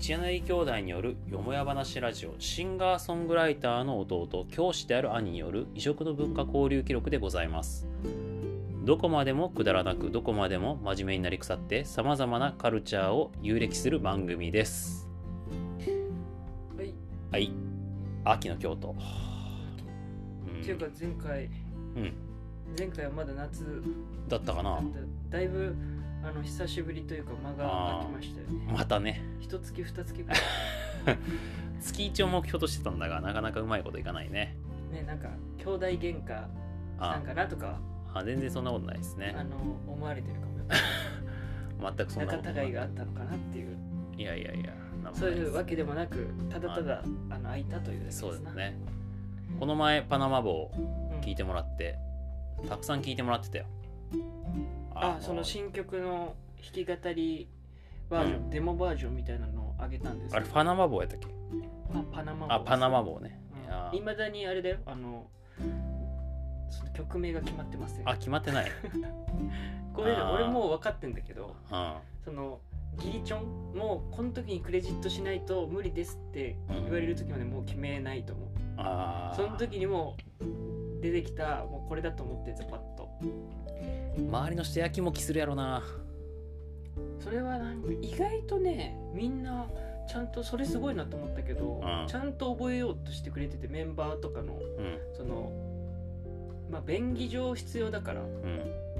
一柳兄弟によるよもや話ラジオシンガーソングライターの弟教師である兄による異色の文化交流記録でございます。どこまでもくだらなくどこまでも真面目になり腐ってさまざまなカルチャーを遊歴する番組です。はい。はい。秋の京都。っていうか前回。うん。前回はまだ夏。だったかな。だいぶあの久しぶりというか間が空きましたよね。またね。一月二月ぐらい。月一を目標としてたんだがなかなかうまいこといかないね。ねなんか兄弟喧嘩したあんかなとか。あ全然そんなことないですね。あの思われてるかも。よ 全くそんなことない。仲違いがあったのかなっていう。いやいやいやそうないうわけでもなくただただあ。の空いたというそうですね。この前パナマ帽うん。聞いてもらって、たくさん聞いてもらってたよあその新曲の弾き語りバージョン、うん。デモバージョンみたいなのを上げたんですあれパナマ帽やったっけ？あパナマあパナマ帽ね、いやいまだにあれだよ。あの曲名が決まってますよ。あ決まってない。これ俺もう分かってんだけどうん。そのギリチョン？もうこの時にクレジットしないと無理ですって言われる時までもう決めないと思う、あー。その時にもう出てきたもうこれだと思ってやつパッと。周りの人やきもきするやろな。それはなんか意外とねみんなちゃんとそれすごいなと思ったけど、うん。ちゃんと覚えようとしてくれててメンバーとかのうん。そのまあ便宜上必要だからう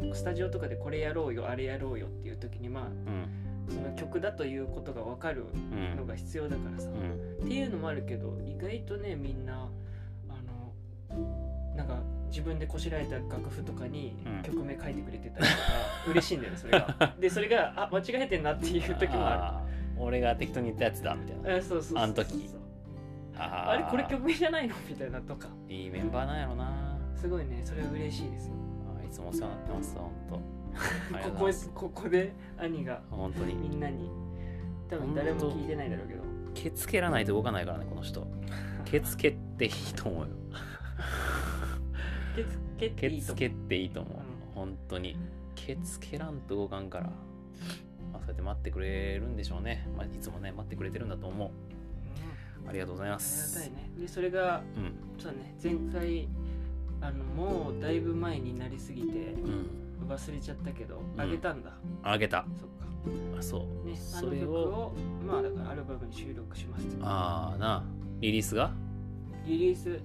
ん。スタジオとかでこれやろうよあれやろうよっていう時にまあうん。その曲だということが分かるうん。のが必要だからさ、うっんていうのもあるけど意外とねみんなあのなんか自分でこしらえた楽譜とかにうん。曲名書いてくれてたりとか、嬉しいんだよねそれが。でそれがあ間違えてんなっていう時もああー俺が適当に言ったやつだみたいな。るあそうそうそうあん時。あれこれ曲名じゃないのみたいなとか。いいメンバーなんやろな。すごいねそれは嬉しいですよ。あーいつもお世話になってます本当 ここございます。ここで兄が本当に。みんなに。多分誰も聞いてないだろうけど。ケツ蹴らないと動かないからねこの人。ケツ蹴っていいと思うよケツ蹴っていいと思う。ケツ蹴っていいと思う、うん。本当に。ケツ蹴らんと動かんから、まあ、そうやって待ってくれるんでしょうね、まあ、いつもね待ってくれてるんだと思う。うん。ありがとうございまありすがたいね。でそれがうん。そうだね。前回あのもうだいぶ前になりすぎてうん。忘れちゃったけどん。あげたんだ、あげた。そっか。あそう。ねあそれの曲ををまあだからアルバムに収録しますああな。リリースが？リリース。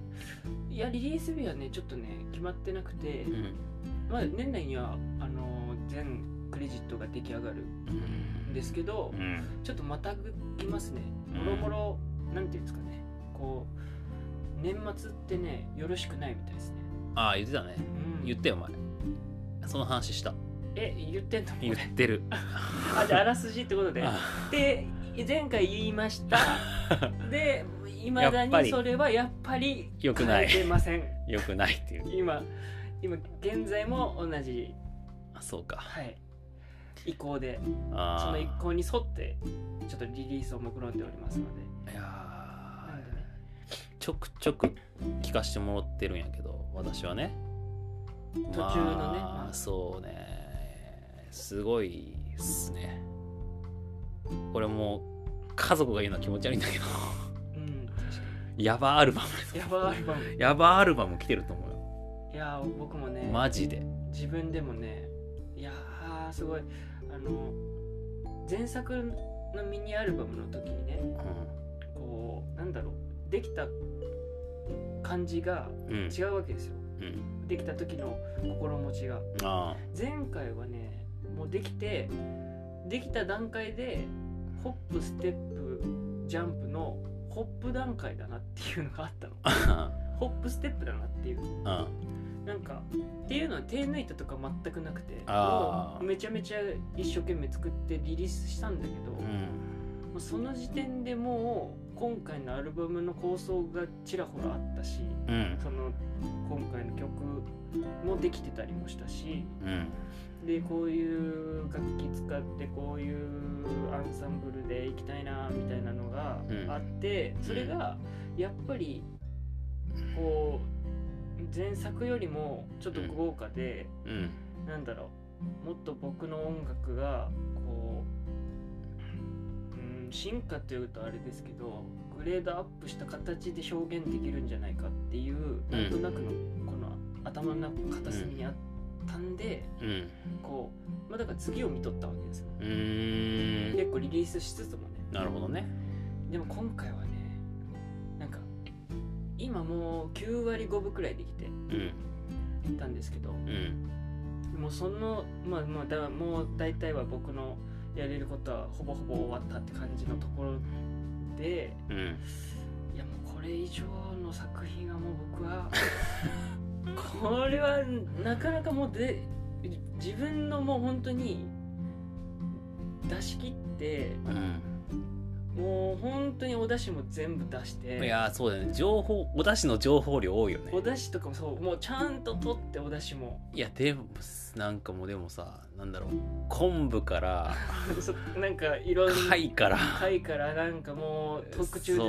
いやリリース日はねちょっとね決まってなくて、うん。まあ年内にはあの全クレジットが出来上がるんですけど、うん。ちょっとまたぐきますね。うん。もろもろなんていうんですかね。こう年末ってねよろしくないみたいですね、ああ言ってたね。うん。言ったよお前。その話した。え言ってんの？言ってる。あじゃああらすじってことで。あ。で前回言いました。でいまだにそれはやっぱり良くない。変えてません。よくないっていう。今今現在も同じ。あそうか。はい。意向であその意ー向に沿ってちょっとリリースを目論んでおりますので。いやね。ーちょくちょく聞かしてもらってるんやけど私はね。途中のね。ままああ。そうね。すごいっすね。これもう家族が言うのは気持ち悪いんだけどヤバアルバムにやばいアルバム。ヤバアルバム来てると思うよ。いやー僕もねマジで。自分でもねいやーすごい。あの前作のミニアルバムの時にねうこうなんだろうできた感じが違うわけですよ。うん。できた時の心持ちが。あ。前回はねもうできてできた段階でホップステップジャンプのホップ段階だなっていうのがあったの。あ ホップステップだなっていう。うん。なんかっていうのは手抜いたとか全くなくてもうめちゃめちゃ一生懸命作ってリリースしたんだけど、うん。その時点でもう今回のアルバムの構想がちらほらあったしうん。その今回の曲もできてたりもしたしうん。でこういう楽器使ってこういうアンサンブルでいきたいなみたいなのがうん。あって、それがやっぱりこう前作よりもちょっと豪華で、うん。なんだろうもっと僕の音楽がこ進化というとあれですけどグレードアップした形で表現できるんじゃないかっていうなんとなくのこの頭の片隅にあったんで、うん。こう、まあ、だから次を見とったわけですよ。結構リリースしつつもね。なるほどね。でも今回はねなんか今もう9割5分くらいできてうん。たんですけどうん。もうそのまあまあだもう大体は僕のやれることはほぼほぼ終わったって感じのところでうん。いやもうこれ以上の作品はもう僕は これはなかなかもうで自分のもう本当に出し切ってもう本当にお出汁も全部出しうんて。いやーそうだよね。情報お出汁の情報量多いよね。お出汁とかもそうもうちゃんと取ってお出汁も。いやでもなんかもうでもさなんだろう。昆布から そなんかいろんな貝から。貝からなんかもう特注で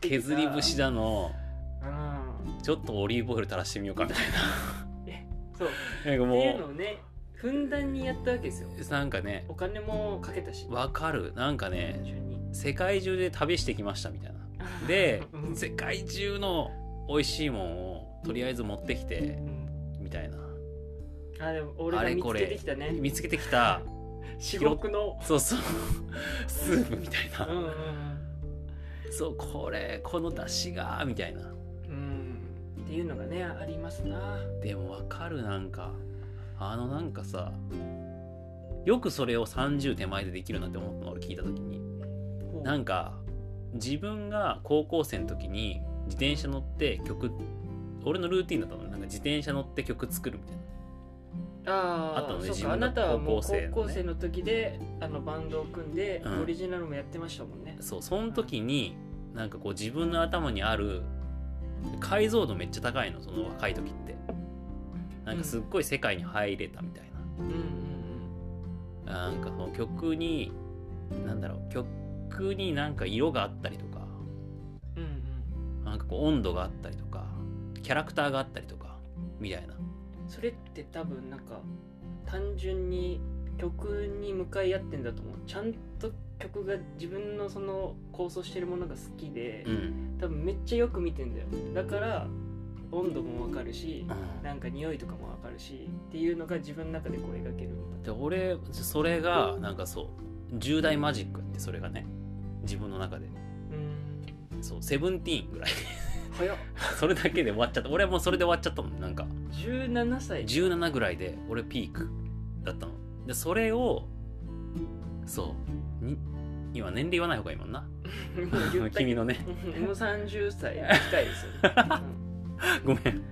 削り節だの。うんちょっとオリーブオイル垂らしてみようかみたい そう。ななんかっていうものをねふんだんにやったわけですよ。うなんかね。お金もかけたし。わかる。なんかね世界中で旅してきましたみたいな。でうん。世界中の美味しいもんをとりあえず持ってきてうん。みたいな。あでも俺が見つけてきたね。見つけてきた。至極の。そうそう。スープみたいな、うんうんそうこれこの出汁がみたいな。うん。うんっていうのがねありますな。でもわかるなんか。あのなんかさよくそれを30手前でできるなって思ったの俺聞いた時になんか自分が高校生の時に自転車乗って曲俺のルーティンだったのなんか自転車乗って曲作るみたいな。ああとねあそうか。あ自分のなたはもう高校生のね。高校生の時であのバンドを組んでうん。オリジナルもやってましたもんね。そうその時になんかこう自分の頭にある解像度めっちゃ高いのその若い時って。なんかすっごい世界に入れたみたいうん。うんな、なんかその曲になんだろう曲になんか色があったりとかうんうん。うんなんかこう温度があったりとかキャラクターがあったりとかみたいな。それって多分なんか単純に曲に向かい合ってんだと思う。ちゃんと曲が自分のその構想してるものが好きで、うん。多分めっちゃよく見てんだよ。だから温度もわかるしうん。なんか匂いとかもわかるしっていうのが自分の中でこう描けるで俺それがなんかそう重大マジックってそれがね自分の中で。うん。そうセブンティーンぐらい。早っ。それだけで終わっちゃった。俺はもうそれで終わっちゃったもんなんか。17歳。17ぐらいで俺ピークだったの。でそれをそうに今年齢言わない方がいいもんな。君のね。もう30歳。近いですよ、ごめん、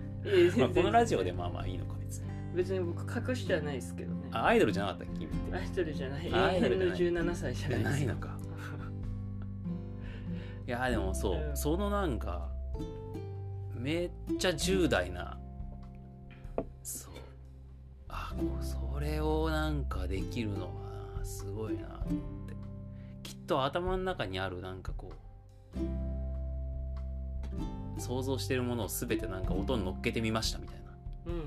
まあ、このラジオでまあまあいいのか別に。別に僕隠してはないですけどね。あアイドルじゃなかったっけ君って。アイドルじゃない。永遠の17歳じゃないです。ないのかいやでもそう、うん。そのなんかめっちゃ重大なそう。あこうそれをなんかできるのはなすごいなって。きっと頭の中にあるなんかこう想像してるものを全てなんか音に乗っけてみましたみたいな。うんうん。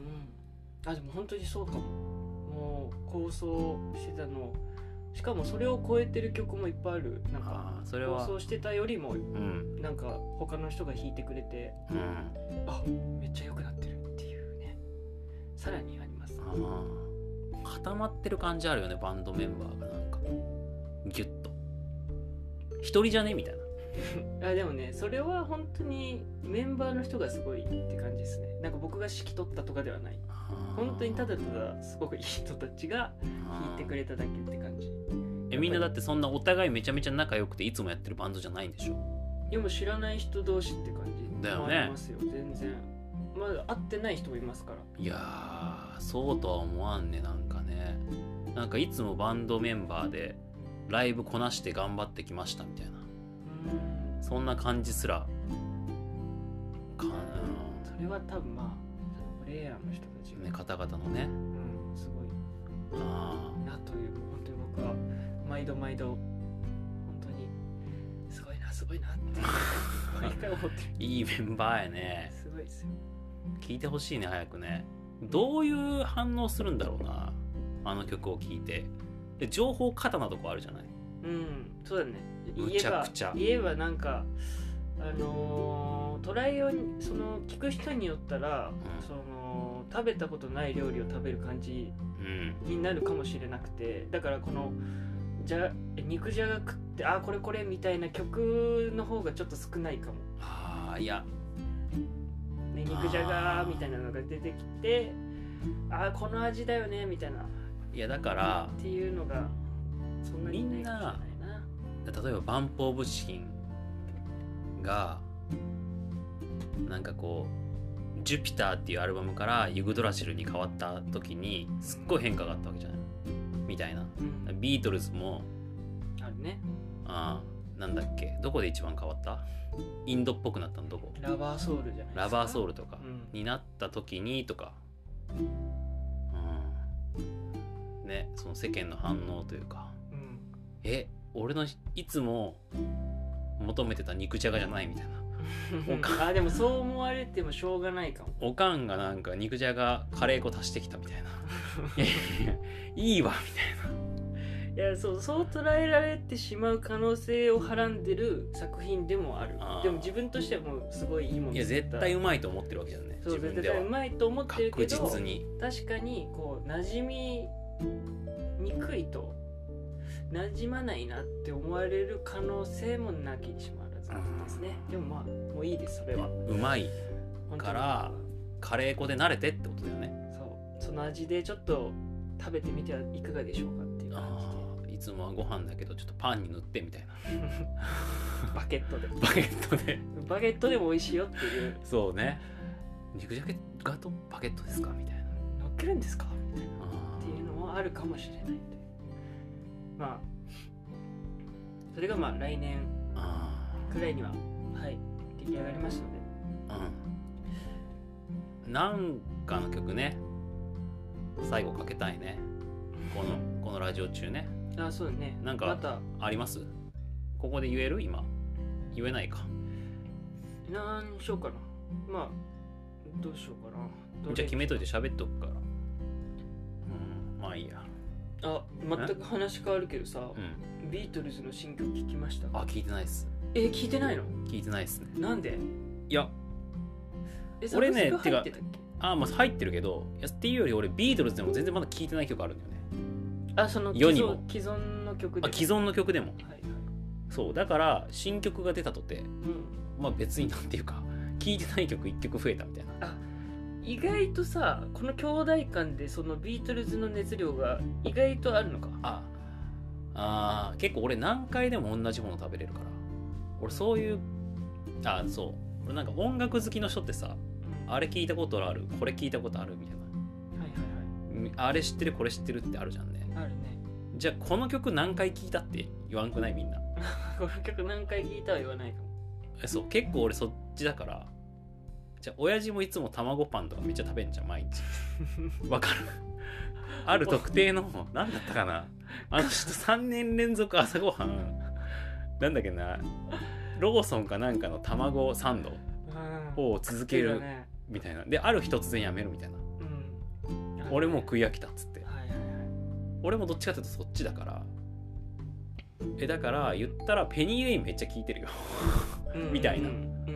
あでも本当にそうかも。もう構想してたのしかもそれを超えてる曲もいっぱいある。なんかそれは。構想してたよりもうん。なんか他の人が弾いてくれてうん。あめっちゃ良くなってるっていうね。さらにあります。固まってる感じあるよねバンドメンバーがなんか。ギュッと。一人じゃねみたいなあでもねそれは本当にメンバーの人がすごいって感じですね。なんか僕が指揮取ったとかではない。本当にただただすごくいい人たちが弾いてくれただけって感じ。えみんなだってそんなお互いめちゃめちゃ仲良くていつもやってるバンドじゃないんでしょ？でも知らない人同士って感じ。だよね。もありますよ全然。まだ会ってない人もいますから。いやーそうとは思わんねなんかね。なんかいつもバンドメンバーでライブこなして頑張ってきましたみたいな。うんそんな感じすら。かなそれは多分まあプレイヤーの人たちが、ね方々のね。うん、すごい。あなという本当に僕は毎度毎度本当にすごいなすごいなって毎回思ってる。ー いいメンバーやね。すごいですよ。聞いてほしいね早くね。どういう反応するんだろうなあの曲を聴いて。で情報過多なとこあるじゃないうん。そうだね。むちゃくちゃ。言えばなんかあのートライをその聞く人によったら、うん。その食べたことない料理を食べる感じうん。になるかもしれなくてだからこのじゃ肉じゃが食ってあこれこれみたいな曲の方がちょっと少ないかも、ああいや。ね、肉じゃがみたいなのが出てきてあこの味だよねみたいな。いやだからっていうのがそんなにいないかもしれな例えばバンプ・オブ・チキンがなんかこう「ジュピター」っていうアルバムからユグドラシルに変わった時にすっごい変化があったわけじゃない？みたいな。うん。ビートルズもあるね。ああなんだっけ？どこで一番変わった？インドっぽくなったのどこ？ラバーソウルじゃないですか。ラバーソウルルとかうん。になった時にとか。うん。ねその世間の反応というか。うんえ俺のいつも求めてた肉じゃがじゃないみたいな。おかあでもそう思われてもしょうがないかも。おかんがなんか肉じゃがカレー粉足してきたみたいな。いやいやいやいいわみいやそうそう捉えられてしまう可能性をはらんでる作品でもある。でも自分としてはもうすごいいいものた。いや絶対ううまいと思ってるわけじゃんねそう絶対うまいと思ってるけ確ど実に。確かにこう馴染みにくいと馴染まないなって思われる可能性もなきにしもあらずですね。でもまあもういいですそれは。うまいからカレー粉で慣れてってことだよね。そう。その味でちょっと食べてみてはいかがでしょうかっていう感ああいつもはご飯だけどちょっとパンに塗ってみたいな。じ でバケットで バゲットで。バゲットでも美味しいよっていう。そうね。肉じゃがとバゲットですかみたいな。乗っけるんですかみたいな。あっていうのもあるかもしれない。んでまあそれがまあ来年あくらいにははい出来上がりますので。うん。なんかの曲ね。最後かけたいね。このこのラジオ中ね。あそうだね。なんかまた。あります？ここで言える？今。言えないか。何しようかな。まあどうしようかな。じゃあ決めといて喋っとくから。うんまあいいやあ全く話変わるけどさうん。ビートルズの新曲聞きました？あ聞いてないっす。え聞いてないの？聞いてないっすね。なんで？いや。え俺ねサブスク入ってたっけ？あまあ入ってるけどいやっていうより俺ビートルズでも全然まだ聞いてない曲あるんだよね。あその既世にも。存既存の曲で？あ既存の曲でも。はいはい。そうだから新曲が出たとてうん。まあ別になんていうか聞いてない曲1曲増えたみたいな意外とさこの兄弟間でそのビートルズの熱量が意外とあるのか？ああー結構俺何回でも同じもの食べれるから。俺そういうあそう。俺なんか音楽好きの人ってさうん。あれ聞いたことある？これ聞いたことある？みたいはいはいなあれ知ってるこれ知ってるってあるじゃんね。はいあるね。じゃあこの曲何回聞いたって言わんくない？みんな。この曲何回聴いたは言わないかも。えそう。結構俺そっちだからじゃあ親父もいつも卵パンとかめっちゃ食べんじゃん毎日。わかる？ある特定の何だったかな？あの人3年連続朝ごはん。なんだっけな？ローソンかなんかの卵サンドを続けるね。みたいな。である日突然やめるみたいな。うん。俺もう食い飽きたっつって。はいはい俺もどっちかっていうとそっちだから。えだから言ったらペニーレインめっちゃ聞いてるよ。みたいな。うんうん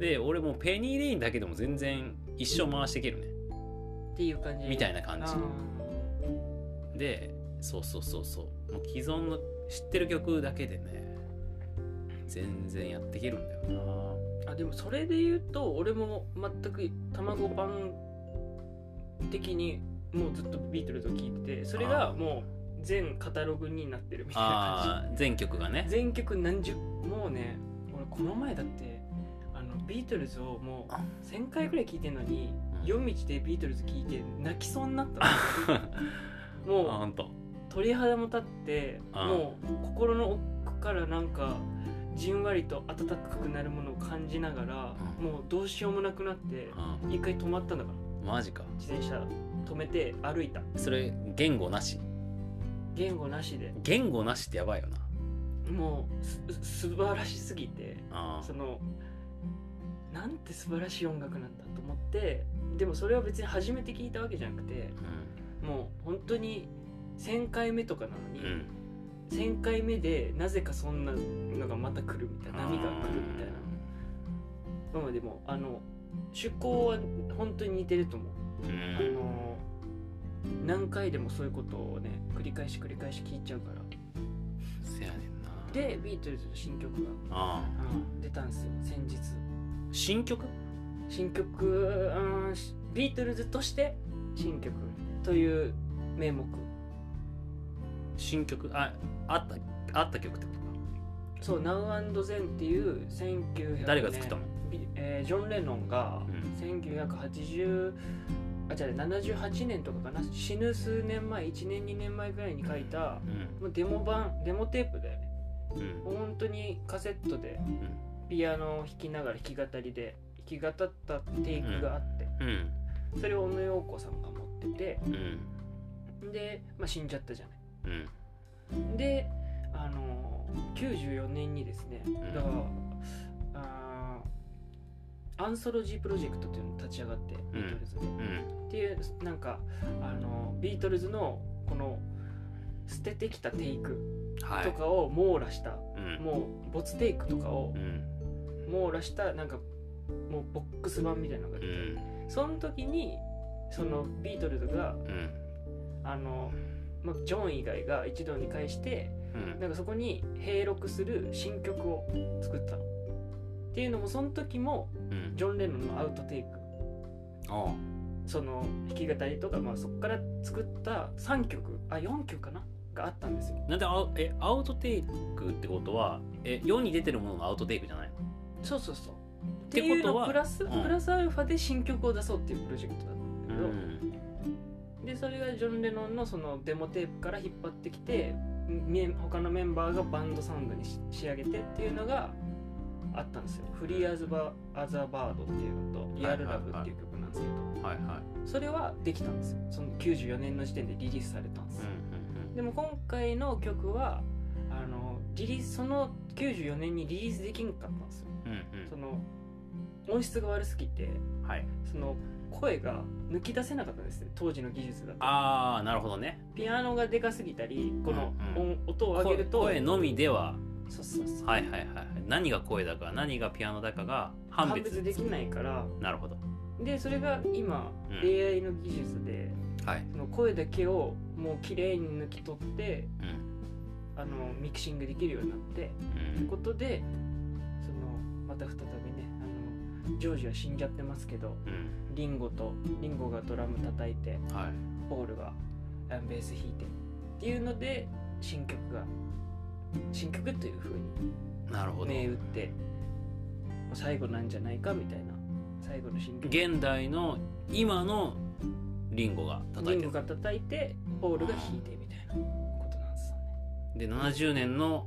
で俺もうペニーレインだけでも全然一生回していけるね。っていう感じ。みたいな感じ。あでそうそうそうそう。もう既存の知ってる曲だけでね全然やっていけるんだよー。あでもそれで言うと俺も全く卵パン的にもうずっとビートルズを聴いててそれがもう全カタログになってるみたいな感じ。全曲がね。全曲何十もうね俺この前だってビートルズをもうあ。1000回ぐらい聴いてんのにうん。夜道でビートルズ聴いて泣きそうになったの。もう鳥肌も立ってあもう心の奥からなんかじんわりと温かくなるものを感じながら、うん。もうどうしようもなくなってうん。一回止まったんだから。マジか。自転車止めて歩いた。それ言語なし？言語なしで。言語なしってやばいよな。もうす素晴らしすぎてあ。そのなんて素晴らしい音楽なんだと思ってでもそれは別に初めて聞いたわけじゃなくてーもう本当に1000回目とかなのに、うん。うん1000回目でなぜかそんなのがまた来るみたいな波が来るみたいな。まあでもあの趣向は本当に似てると思う、うん。あの何回でもそういうことをね繰り返し繰り返し聞いちゃうから。せやねんな。でビートルズの新曲が、出たんですよ先日新曲？新曲、うん、しビートルズとして新曲という名目。新曲？ああったあった曲ってことか。そう「Now and Then」っていう1900誰が作ったの？ビえージョン・レノンがうん。1980あ違う78年とかかな。死ぬ数年前1年2年前ぐらいに書いたうん。もうデモ版デモテープだよね。うん。本当にカセットでうんピアノを弾きながら弾き語りで弾き語ったテイクがあって、うん。それを小野洋子さんが持っててうん。で、まあ、死んじゃったじゃない。うん。であの94年にですねだからアンソロジープロジェクトっていうのが立ち上がってビートルズで、うん。っていうなんかあのビートルズのこの捨ててきたテイクはい。とかを網羅した、うん。もう没テイクとかをうん網羅したなんかもうボックス版みたいなのがう出て、ん。その時にそのビートルズがうん。あの、まあ、ジョン以外が一堂に会してうん。なんかそこに並録する新曲を作ったの。っていうのもその時もうん。ジョン・レノンのアウトテイク。その弾き語りとか、まあ、そこから作った3曲。あ4曲かな？があったんですよ。なんでアウえアウトテイクってことはえ世に出てるもののアウトテイクじゃないの？そうそうそう。てっていうことはのプラス、うん。プラスアルファで新曲を出そうっていうプロジェクトだったんだけど、ん。でそれがジョン・レノンのそのデモテープから引っ張ってきて他のメンバーがバンドサウンドにし仕上げてっていうのがあったんですよ「フリー・アズ・バアザ・バード」っていうのと「リアル・ラブ」っていう曲なんですけど、はいはいそれはできたんですよ。その94年の時点でリリースされたんです、うんでも今回の曲はあのリリースその94年にリリースできんかったんですようんうん。その音質が悪すぎてうんはい。その声が抜き出せなかったんですね。当時の技術だと。ああなるほどね。ピアノがでかすぎたりこのうん音,、音を上げると声声のみでは。そうそうそう。はいはいはいはい。何が声だか何がピアノだかが判判別別できないから。なるほど。でそれが今、うん。AI の技術ではい。その声だけをもう綺麗に抜き取ってうん。あのミキシングできるようになってうん。ということでまた再びねあのジョージは死んじゃってますけどうん。リンゴとリンゴがドラム叩いてはい。ポールがあベース弾いてっていうので新曲が新曲という風になるほど。銘打ってもう最後なんじゃないかみたいな最後の新曲。現代の今のリンゴが叩いてる。リンゴが叩いてポールが弾いてみたいなことなんですよね。で70年の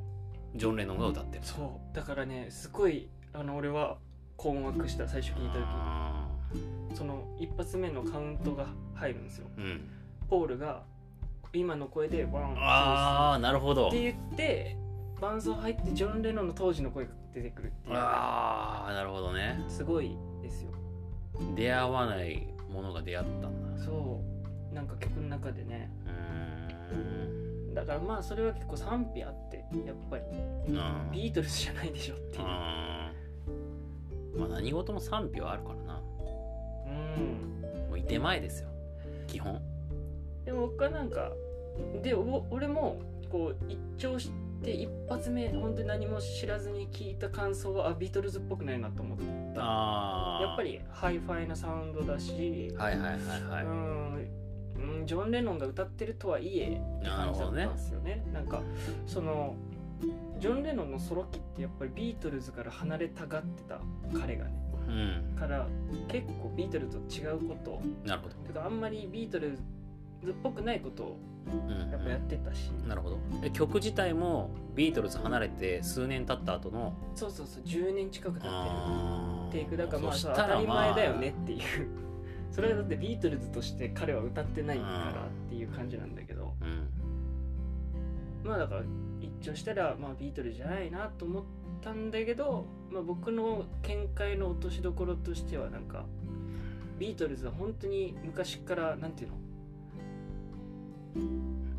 ジョン・レノンが歌ってる。そう。だからねすごいあの俺は困惑した最初聞いたあ時。その一発目のカウントが入るんですよ。ーうん。ポールが今の声でワンああなるほど。って言って伴奏入ってジョン・レノンの当時の声が出てくるっていう。ああなるほどね。すごいですよ。出会わないものが出会ったんだ。そう。なんか曲の中でね。うーん。だからまあそれは結構賛否あってやっぱり。うん。ビートルズじゃないでしょっていう。うんまあ何事も賛否はあるからな。うん。もういて前ですよ。基本。でも僕はなんかでお俺もこう一聴して一発目本当に何も知らずに聞いた感想はあビートルズっぽくないなと思ってああやっぱりハイファイなサウンドだし、はいはいはいはい、うん。うんジョン・レノンが歌ってるとはいえって感じだったんですよね。なんかそのジョン・レノンのソロ期ってやっぱりビートルズから離れたがってた彼がね。うん。から結構ビートルズと違うこと。をなるほど、てかあんまりビートルズっぽくないことをうん。やっぱやってたし、なるほど。え曲自体もビートルズ離れて数年経った後のそうそうそう10年近く経ってる。テイクだからまあそさまあたり前だよねっていう。それはだってビートルズとして彼は歌ってないからっていう感じなんだけど。うんまあだから一聴したらまあビートルズじゃないなと思ったんだけど、まあ、僕の見解の落としどころとしてはなんかビートルズは本当に昔からなんていうの？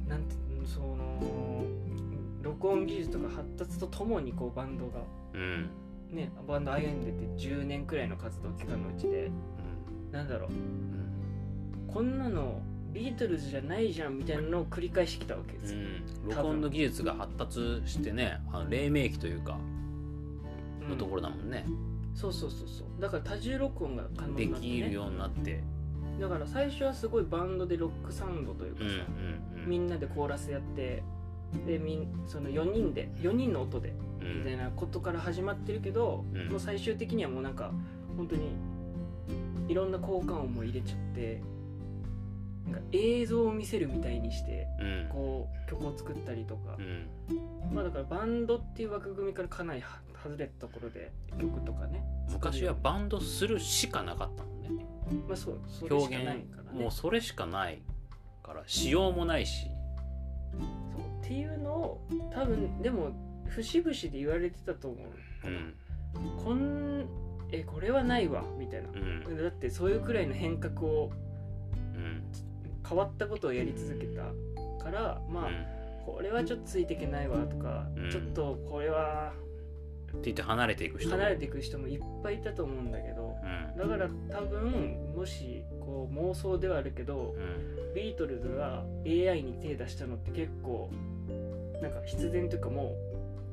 なんてその録音技術とか発達とともにこうバンドがうん。ねバンド歩んでて10年くらいの活動期間のうちでなんだろう。うん。こんなのビートルズじゃないじゃんみたいなのを繰り返してきたわけです。よ、うん、録音の技術が発達してねあの黎明期というかうん。のところだもんね、そうそうそうそう。だから多重録音が可能でになって、ね、きるようになって。だから最初はすごいバンドでロックサウンドというかうんさ、うんうん。みんなでコーラスやってでみんその4人で4人の音でうん。みたいなことから始まってるけど、うん。もう最終的にはもうなんか本当にいろんな効果音も入れちゃって映像を見せるみたいにしてうん。こう曲を作ったりとか。う、ん。まあだからバンドっていう枠組みからかなりは外れたところで曲とかね。昔はバンドするしかなかったもんね。まあそうそれし表現かないからね。もうそれしかないからしようもないし。そう。っていうのを多分でも節々で言われてたと思ううん。こんえこれはないわみたいな。うん。だってそういうくらいの変革をうん変わったことをやり続けたからまあ、これはちょっとついていけないわとか、うん。ちょっとこれはって言って離れていく人も離れていく人もいっぱいいたと思うんだけどうん。だから多分もしこう妄想ではあるけどうん。ビートルズが AI に手出したのって結構なんか必然というかもう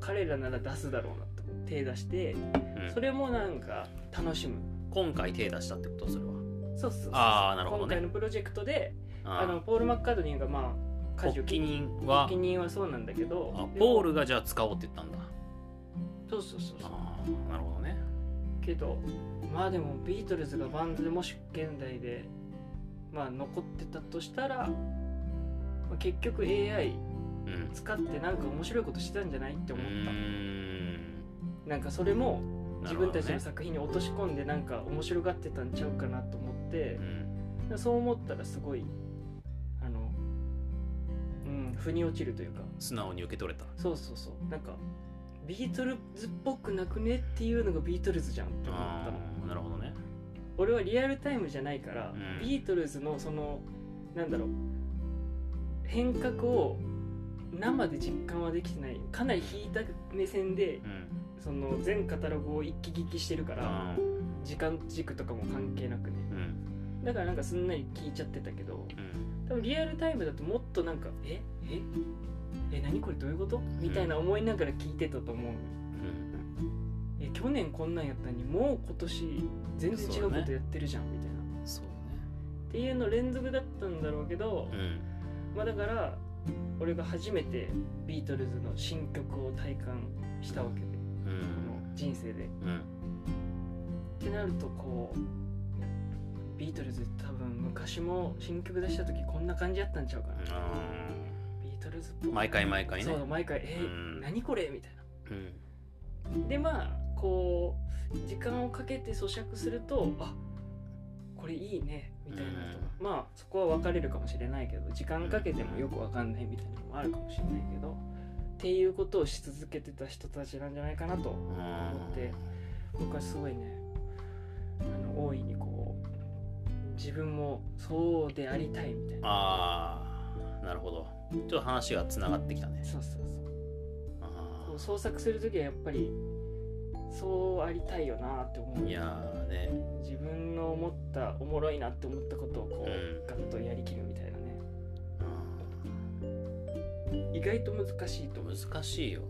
彼らなら出すだろうなと手出してうん。それもなんか楽しむ。今回手出したってことそれは。そうそうそう。あーなるほどね。今回のプロジェクトでああのポール・マッカートニーがまあ舵を発起切っ人は発起人はそうなんだけどあポールがじゃあ使おうって言ったんだ。そうそうそうそう。ああなるほどね。けどまあでもビートルズがバンドでもし現代でまあ残ってたとしたら、まあ、結局 AI うん。使ってなんか面白いことしてたんじゃないってう思った、ーん。なんかそれも自分たちの作品に落とし込んでなんか面白がってたんちゃうかなと思ってねそう思ったらすごい腑に落ちるというか。うん素直に受け取れた。そうそうそう。なんかビートルズっぽくなくねっていうのがビートルズじゃんって思ったの。なるほどね。俺はリアルタイムじゃないから、うん。ビートルズのそのなんだろう。変革を生で実感はできてない。かなり引いた目線でうん。その全カタログを一気聞きしてるからあ時間軸とかも関係なくね。だからなんかすんなり聞いちゃってたけどうん多分リアルタイムだともっとなんかえ？え？え何これどういうこと？みたいな思いながら聞いてたと思ううんえ去年こんなんやったのにもう今年全然違うことやってるじゃんみたいな。そうっていうの連続だったんだろうけど、だねまあだから俺が初めてビートルズの新曲を体感したわけで、うんうこのん。人生で。うん。ってなるとこうビートルズ多分昔も新曲出した時こんな感じやったんちゃうかな、あビートルズっぽい。ー毎回毎回ね。そう毎回えーうん。何これみたいうん。なでまあこう時間をかけて咀嚼するとあこれいいねみたいなと、まあそこは分かれるかもしれないけど時間かけてもよく分かんないみたいなのもあるかもしれないけどっていうことをし続けてた人たちなんじゃないかなと思って僕はすごいねあの大いにこう自分もそうでありたいみたいな。ああなるほど。ちょっと話がつながってきたね。そうそうそうあこう創作する時はやっぱりそうありたいよなって思う。ーいやーね。自分の思ったおもろいなって思ったことをこう、うん。ガッとやりきるみたいなね。あ意外と難しいと難しいよ。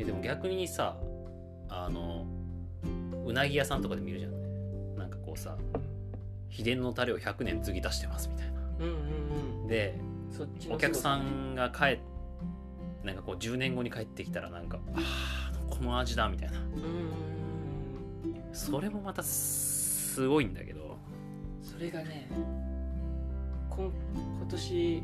えでも逆にさあのうなぎ屋さんとかで見るじゃんね。なんかこうさ秘伝のタレを100年継ぎ足してますみたいな。うんうんうん。でそっちのお客さんが帰っなんかこう10年後に帰ってきたらなんかああこの味だみたいな。うんそれもまたすごいんだけど。それがね今今年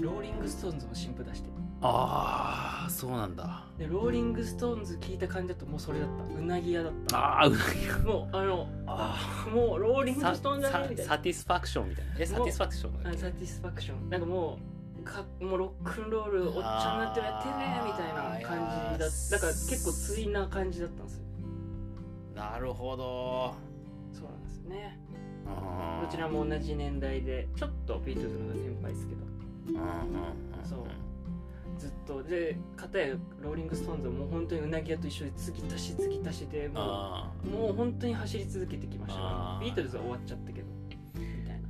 ローリング・ストーンズも新譜出してああそうなんだ。でローリング・ストーンズ聞いた感じだともうそれだった。うなぎ屋だった。ああうなぎもうあのあもうローリング・ストーンズだねみたいな。サティスファクションみたいな。えサティスファクションあサティスファクションなんかもうかもうロックンロールおっちゃんになってるやってねみたいな感じだだから結構対な感じだったんですよ。なるほど。そうなんですね。どちらも同じ年代でちょっとビートルズの先輩ですけど。うんうんうん。そうずっと。で片やローリング・ストーンズはもう本当にうなぎ屋と一緒で継ぎ足し継ぎ足しでもあうもう本当に走り続けてきましたビートルズは終わっちゃったけど。みたいな。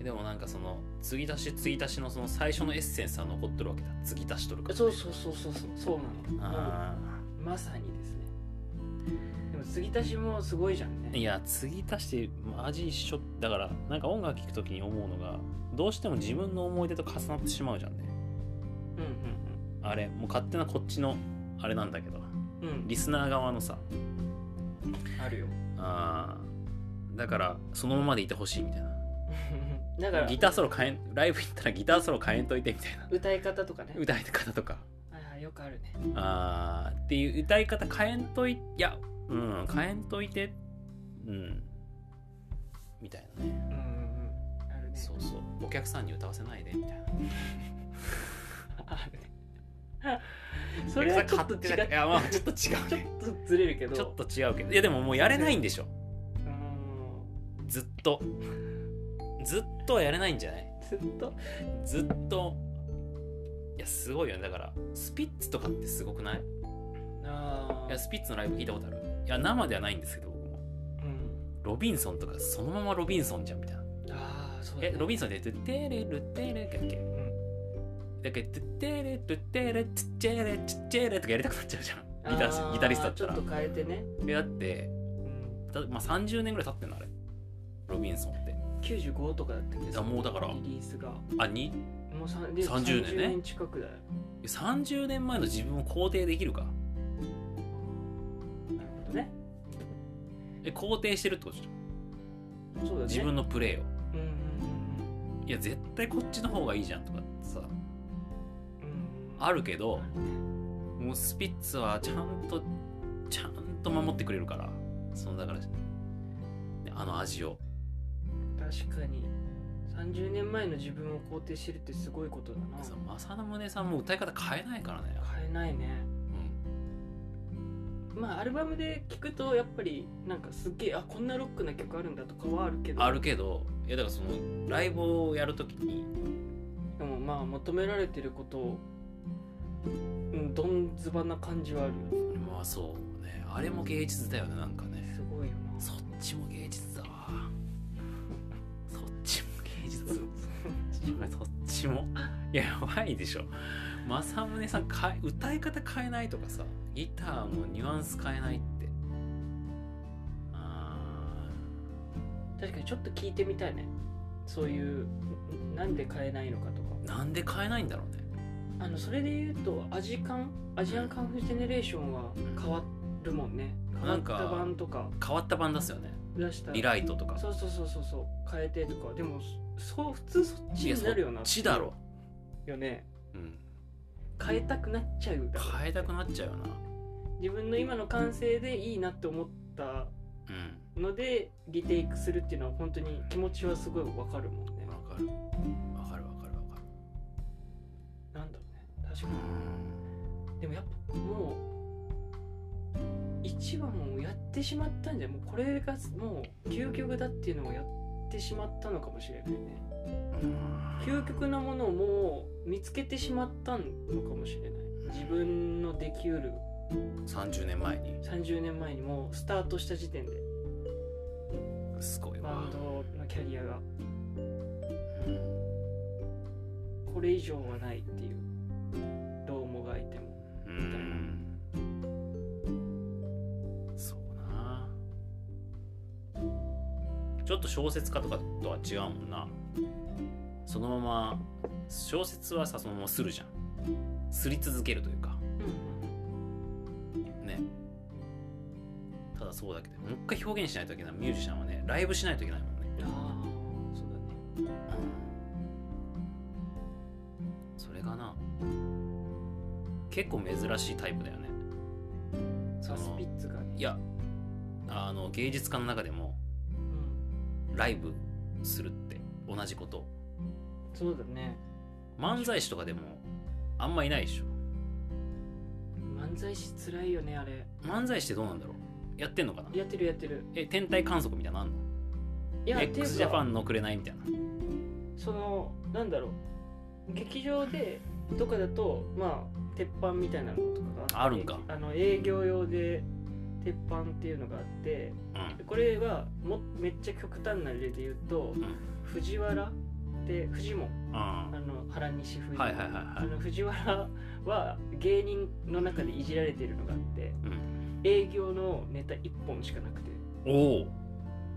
あでもなんかその継ぎ足し継ぎ足しのその最初のエッセンスは残ってるわけだ。継ぎ足しとるから、ね、そうそうそうそうそうそうなのまさにですねでも継ぎ足しもすごいじゃんねーいや継ぎ足して味一緒だからなんか音楽聴くときに思うのがどうしても自分の思い出と重なってしまうじゃんねうんうんあれもう勝手なこっちのあれなんだけど。うん。うんリスナー側のさ。あるよ。あーだからそのままでいてほしいみたいな。だからギターソロ変えライブ行ったらギターソロ変えんといてみたいな。歌い方とかね。歌い方とか。あーよくあるね。あーっていう歌い方変えんといいやうん変えんといてうん。みたいなね。うんうんうん。あるね。そうそう。お客さんに歌わせないでみたいな。あるね それはちょっと違っいやまあちょっと違う ちょっねとずれるけど。ちょっと違うけど。いやでももうやれないんでしょ。うん。ずっと。ずっとはやれないんじゃない？ずっと？ずっと。いやすごいよね。だからスピッツとかってすごくない？あいやスピッツのライブ聞いたことある？いや生ではないんですけど僕も。うん。ロビンソンとかそのままロビンソンじゃんみたいな。ああそうだね。えロビンソンで「トゥッテレルテレ」だっけうんだっけトゥッテレトゥッテレチッチェレチッチェレとかやりたくなっちゃうじゃん。ギタギタリストだったら。ちょっと変えてね、でだってうん、だまあ、30年ぐらい経ってんのあれ。ロビンソンって。95とかだったっけあもうだからリリースが。あにもうさで30年ね30年近くだよ。30年前の自分を肯定できるか。なるほどね。え肯定してるってことでしょ？そうだね。自分のプレーを。うんうんうん。いや絶対こっちの方がいいじゃんとかあるけどもうスピッツはちゃんとちゃんと守ってくれるから。そのだからねあの味を。確かに。30年前の自分を肯定してるってすごいことだな。さ正宗さんも歌い方変えないからね。変えないね。うん。まあアルバムで聞くとやっぱりなんかすっげえあこんなロックな曲あるんだとかはあるけど。あるけどいやだからそのライブをやるときにでもまあ求められてることをうんどんずばな感じはあるよね。まあそうね。あれも芸術だよねなんかね。すごいよな。そっちも芸術だわ。そっちも芸術。そっちも？いややばいでしょ。正宗さんかえ歌い方変えないとかさギターもニュアンス変えないって。あ確かにちょっと聞いてみたいね。そういうんなんで変えないのかとか。ーなんで変えないんだろうねあのそれで言うとアジカンアジアンカンフージェネレーションは変わるもんね。変わった版とか。変わった版出すよね。出したリライトとか。そうそうそうそうそう。変えてとか。でもそう普通そっちになるよなそっちだろ。よね。うん。変えたくなっちゃうだろ。う変えたくなっちゃうよな。自分の今の感性でいいなって思ったうん。のでリテイクするっていうのは本当に気持ちはすごいわかるもんね。わかるだろうね確かうにでもやっぱもう一番をやってしまったんじゃもうこれがもう究極だっていうのをやってしまったのかもしれないね。ん。究極なものをもう見つけてしまったのかもしれない。自分のできうる。30年前に。30年前にもうスタートした時点で。すごいわ。バンドのキャリアが。うん。これ以上はないっていうちょっと小説家とかとは違うもんな。そのまま小説はさそのままするじゃん。すり続けるというか。ね。ただそうだけどもう一回表現しないといけないミュージシャンはねライブしないといけないもんね。ああそうだね。それがな結構珍しいタイプだよね。そのピッツがね。いやあの芸術家の中でもうんライブするって同じこと。そうだね。漫才師とかでもあんまいないでしょ。漫才師つらいよねあれ。漫才師ってどうなんだろう。やってんのかな。やってるやってる。え天体観測みたいなのあんの？いや x ジャパかンのくれないみたいな。そのなんだろう。劇場でとかだとまあ鉄板みたいなのとかがあるんか。あの営業用で鉄板っていうのがあってうん。これはもめっちゃ極端な例で言うと、ん。藤原で藤門ああの原西藤。門、はいはいはいはい。あの藤原は芸人の中でいじられてるのがあってうん。営業のネタ1本しかなくて。おお。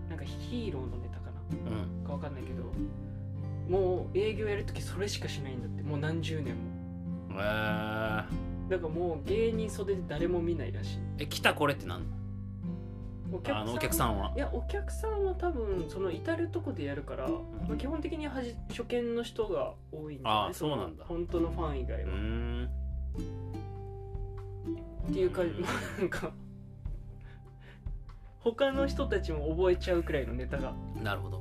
なんかヒーローのネタかな。うん。かわかんないけどもう営業やるときそれしかしないんだって。もう何十年も。えー、だからもう芸人袖で誰も見ないらしい。え来たこれってなんお客あのお客さんは？いやお客さんは多分その至るとこでやるから、まあ、基本的にはじ初見の人が多いんじゃない？あーそうなんだ。の本当のファン以外うーは、ん。っていうかなんか他の人たちも覚えちゃうくらいのネタがなるほど。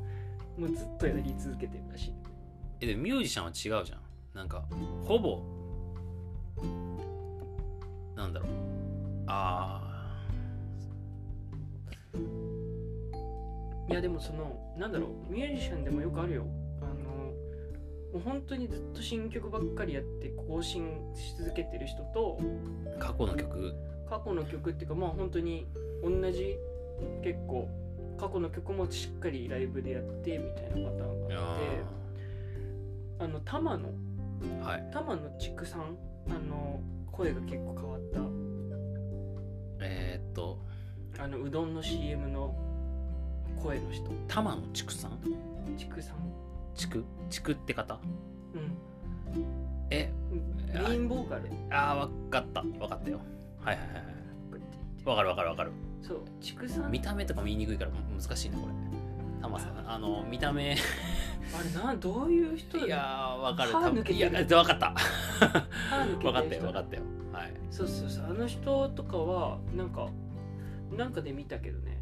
もうずっとやり続けてるらしい。えでもミュージシャンは違うじゃん。なんかほぼなんだろう。あいやでもそのなんだろう。ミュージシャンでもよくあるよ。あのもう本当にずっと新曲ばっかりやって更新し続けてる人とー過去の曲。過去の曲っていうかまあ本当に同じ結構過去の曲もしっかりライブでやってみたいなパターンがあってあの玉野。はい。玉野畜さんあの声が結構変わっえー、っと。たあのうどんの CM の声の人。玉野畜さん？畜さん。畜？畜って方？うん。えメインボーカル。あーわかった。わかったよ。はいはいはいはい。こうやってわかるわかるわかる。そう。畜さん。あ見た目とかも言いにくいから難しいねこれ玉さんあの見た目。れなどういう人だいやーわかる。歯抜けてる。やわかった。歯抜けてる人。わかったよわかったよ。はい。そうそうそうあの人とかはなんかなんかで見たけどね。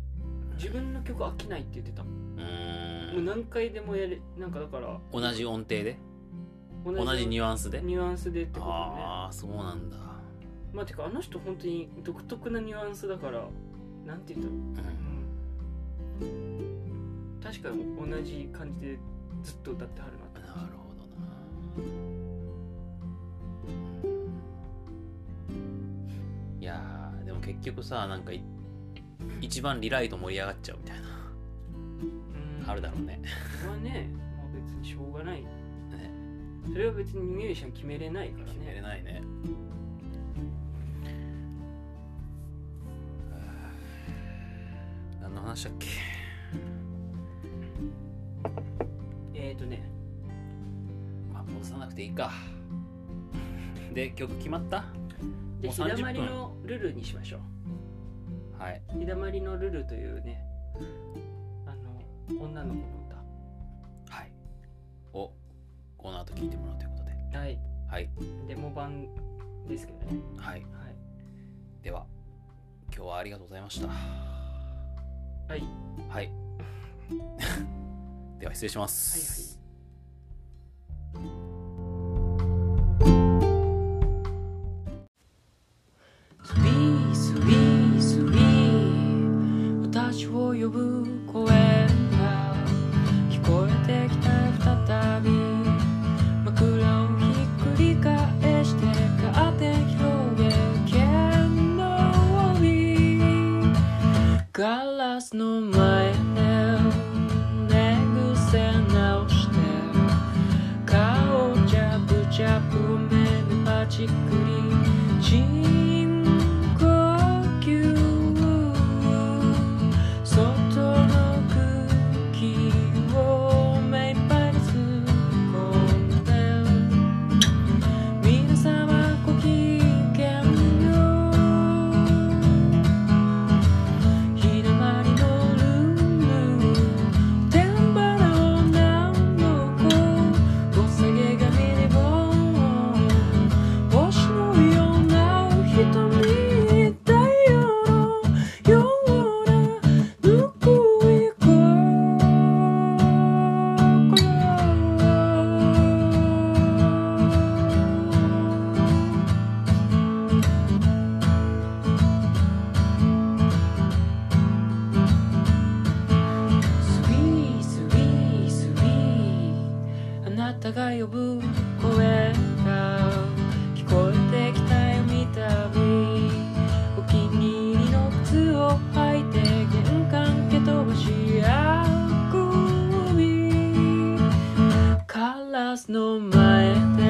自分の曲飽きないって言ってた。もううーん何回でもやれなんかだから。同じ音程で？同同じニュアンスで？ニュアンスでってことね。ああそうなんだ。まあてかあの人本当に独特なニュアンスだからなんて言った？らうん確かに同じ感じでずっと歌ってはるななるほどな。いやーでも結局さなんかい一番リライト盛り上がっちゃうみたいな。うん。あるだろうね。それはねまあ別にしょうがない。ね。それは別にミュージシャン決めれないから決めれねないね。何の話だっけ？えっ、ー、とねまあ戻さなくていいか。で曲決まった？でもう日だま30りのルルにしましょう。はい。日だまりのルルというねあの女の子のはい。をこの後聞いてもらうということで。歌はい。はい。デモ版ですけどね。はい。はい。では今日はありがとうございました。はい。はい では失礼します。スえて